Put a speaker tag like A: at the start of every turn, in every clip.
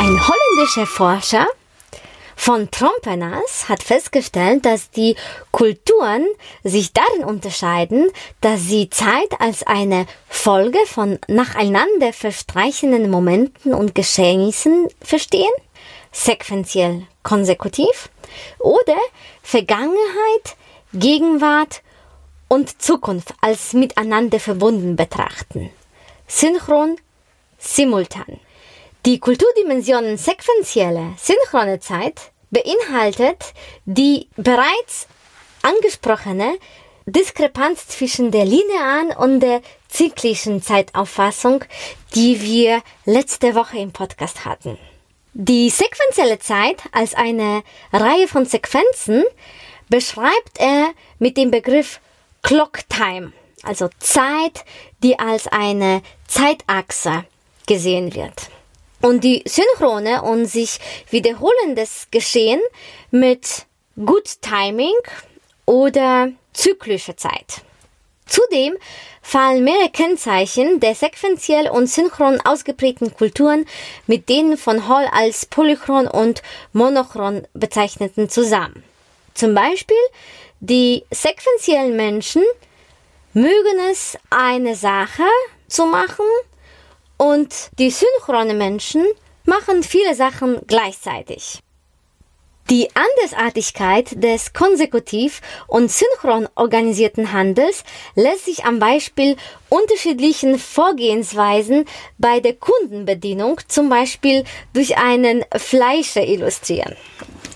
A: Ein holländischer Forscher von Trompenas hat festgestellt, dass die Kulturen sich darin unterscheiden, dass sie Zeit als eine Folge von nacheinander verstreichenden Momenten und Geschehnissen verstehen, sequenziell konsekutiv, oder Vergangenheit, Gegenwart und Zukunft als miteinander verbunden betrachten. Synchron, simultan. Die Kulturdimensionen sequentielle, synchrone Zeit beinhaltet die bereits angesprochene Diskrepanz zwischen der linearen und der zyklischen Zeitauffassung, die wir letzte Woche im Podcast hatten. Die sequentielle Zeit als eine Reihe von Sequenzen beschreibt er mit dem Begriff Clock Time, also Zeit, die als eine Zeitachse gesehen wird und die synchrone und sich wiederholendes Geschehen mit Good Timing oder zyklische Zeit. Zudem fallen mehrere Kennzeichen der sequenziell und synchron ausgeprägten Kulturen mit denen von Hall als polychron und monochron bezeichneten zusammen. Zum Beispiel die sequenziellen Menschen mögen es, eine Sache zu machen, und die synchrone Menschen machen viele Sachen gleichzeitig. Die Andersartigkeit des konsekutiv und synchron organisierten Handels lässt sich am Beispiel unterschiedlichen Vorgehensweisen bei der Kundenbedienung, zum Beispiel durch einen Fleischer illustrieren.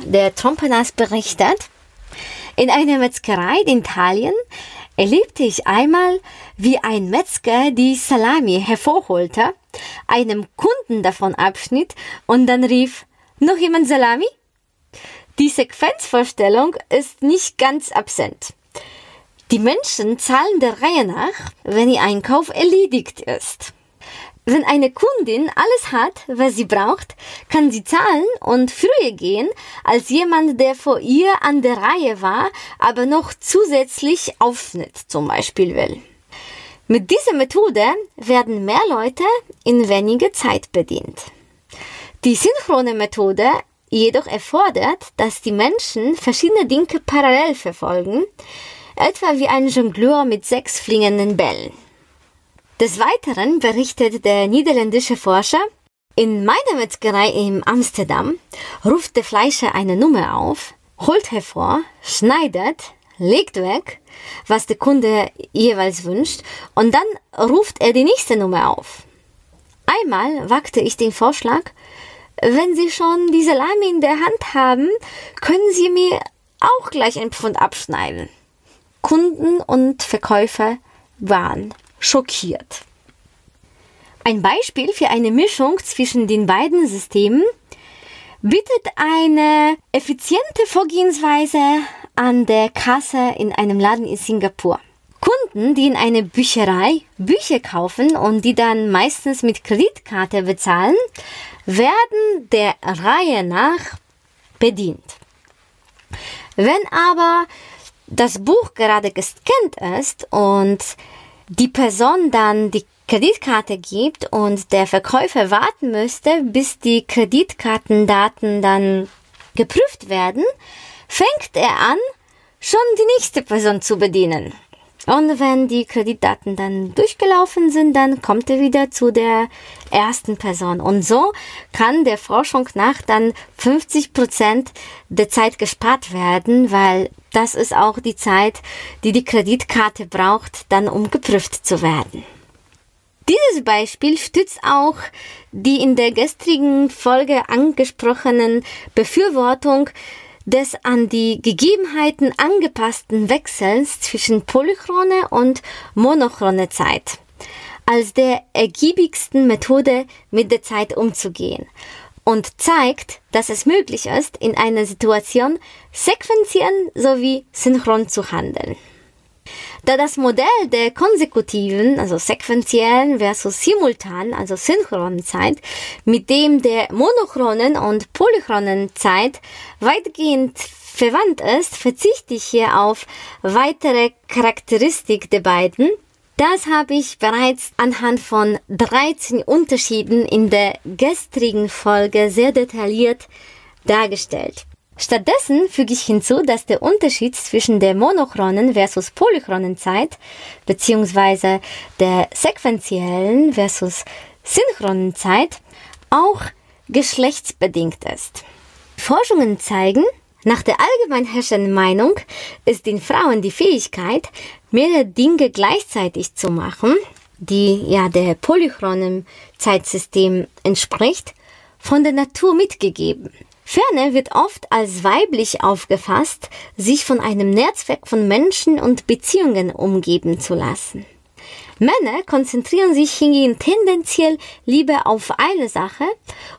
A: Der Trompenas berichtet, in einer Metzgerei in Italien erlebte ich einmal, wie ein Metzger die Salami hervorholte, einem Kunden davon abschnitt und dann rief, noch jemand Salami? Die Sequenzvorstellung ist nicht ganz absent. Die Menschen zahlen der Reihe nach, wenn ihr Einkauf erledigt ist. Wenn eine Kundin alles hat, was sie braucht, kann sie zahlen und früher gehen als jemand, der vor ihr an der Reihe war, aber noch zusätzlich Aufschnitt zum Beispiel will. Mit dieser Methode werden mehr Leute in weniger Zeit bedient. Die synchrone Methode jedoch erfordert, dass die Menschen verschiedene Dinge parallel verfolgen, etwa wie ein Jongleur mit sechs fliegenden Bällen. Des Weiteren berichtet der niederländische Forscher, in meiner Metzgerei in Amsterdam ruft der Fleischer eine Nummer auf, holt hervor, schneidet, legt weg, was der Kunde jeweils wünscht, und dann ruft er die nächste Nummer auf. Einmal wagte ich den Vorschlag, wenn Sie schon die Salami in der Hand haben, können Sie mir auch gleich ein Pfund abschneiden. Kunden und Verkäufer waren schockiert. Ein Beispiel für eine Mischung zwischen den beiden Systemen bietet eine effiziente Vorgehensweise an der Kasse in einem Laden in Singapur. Kunden, die in einer Bücherei Bücher kaufen und die dann meistens mit Kreditkarte bezahlen, werden der Reihe nach bedient. Wenn aber das Buch gerade gescannt ist und die Person dann die Kreditkarte gibt und der Verkäufer warten müsste, bis die Kreditkartendaten dann geprüft werden, fängt er an, schon die nächste Person zu bedienen. Und wenn die Kreditdaten dann durchgelaufen sind, dann kommt er wieder zu der ersten Person. Und so kann der Forschung nach dann 50 Prozent der Zeit gespart werden, weil das ist auch die Zeit, die die Kreditkarte braucht, dann um geprüft zu werden. Dieses Beispiel stützt auch die in der gestrigen Folge angesprochenen Befürwortung des an die Gegebenheiten angepassten Wechsels zwischen polychrone und monochrone Zeit als der ergiebigsten Methode mit der Zeit umzugehen. und zeigt, dass es möglich ist, in einer Situation sequenziell sowie synchron zu handeln. Da das Modell der konsekutiven, also sequentiellen versus simultanen, also synchronen Zeit, mit dem der monochronen und polychronen Zeit weitgehend verwandt ist, verzichte ich hier auf weitere Charakteristik der beiden. Das habe ich bereits anhand von 13 Unterschieden in der gestrigen Folge sehr detailliert dargestellt. Stattdessen füge ich hinzu, dass der Unterschied zwischen der monochronen versus polychronen Zeit beziehungsweise der sequentiellen versus synchronen Zeit auch geschlechtsbedingt ist. Forschungen zeigen, nach der allgemein herrschenden Meinung ist den Frauen die Fähigkeit, mehrere Dinge gleichzeitig zu machen, die ja der polychronen Zeitsystem entspricht, von der Natur mitgegeben. Ferner wird oft als weiblich aufgefasst, sich von einem Netzwerk von Menschen und Beziehungen umgeben zu lassen. Männer konzentrieren sich hingegen tendenziell lieber auf eine Sache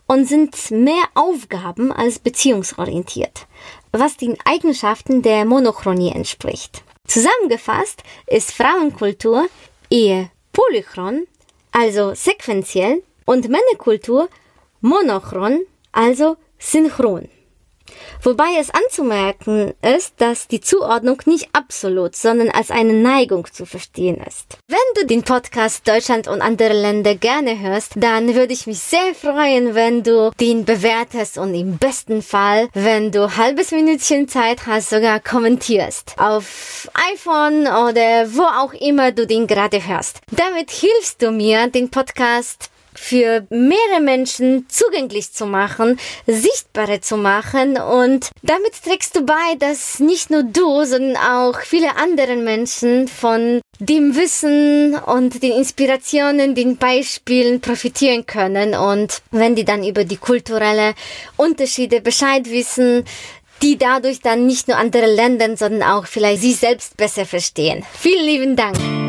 A: und sind mehr Aufgaben als beziehungsorientiert, was den Eigenschaften der Monochronie entspricht. Zusammengefasst ist Frauenkultur eher polychron, also sequenziell, und Männerkultur monochron, also synchron. Wobei es anzumerken ist, dass die Zuordnung nicht absolut, sondern als eine Neigung zu verstehen ist. Wenn du den Podcast Deutschland und andere Länder gerne hörst, dann würde ich mich sehr freuen, wenn du den bewertest und im besten Fall, wenn du halbes Minütchen Zeit hast, sogar kommentierst. Auf iPhone oder wo auch immer du den gerade hörst. Damit hilfst du mir, den Podcast für mehrere Menschen zugänglich zu machen, sichtbarer zu machen und damit trägst du bei, dass nicht nur du, sondern auch viele andere Menschen von dem Wissen und den Inspirationen, den Beispielen profitieren können und wenn die dann über die kulturelle Unterschiede Bescheid wissen, die dadurch dann nicht nur andere Länder, sondern auch vielleicht sie selbst besser verstehen. Vielen lieben Dank.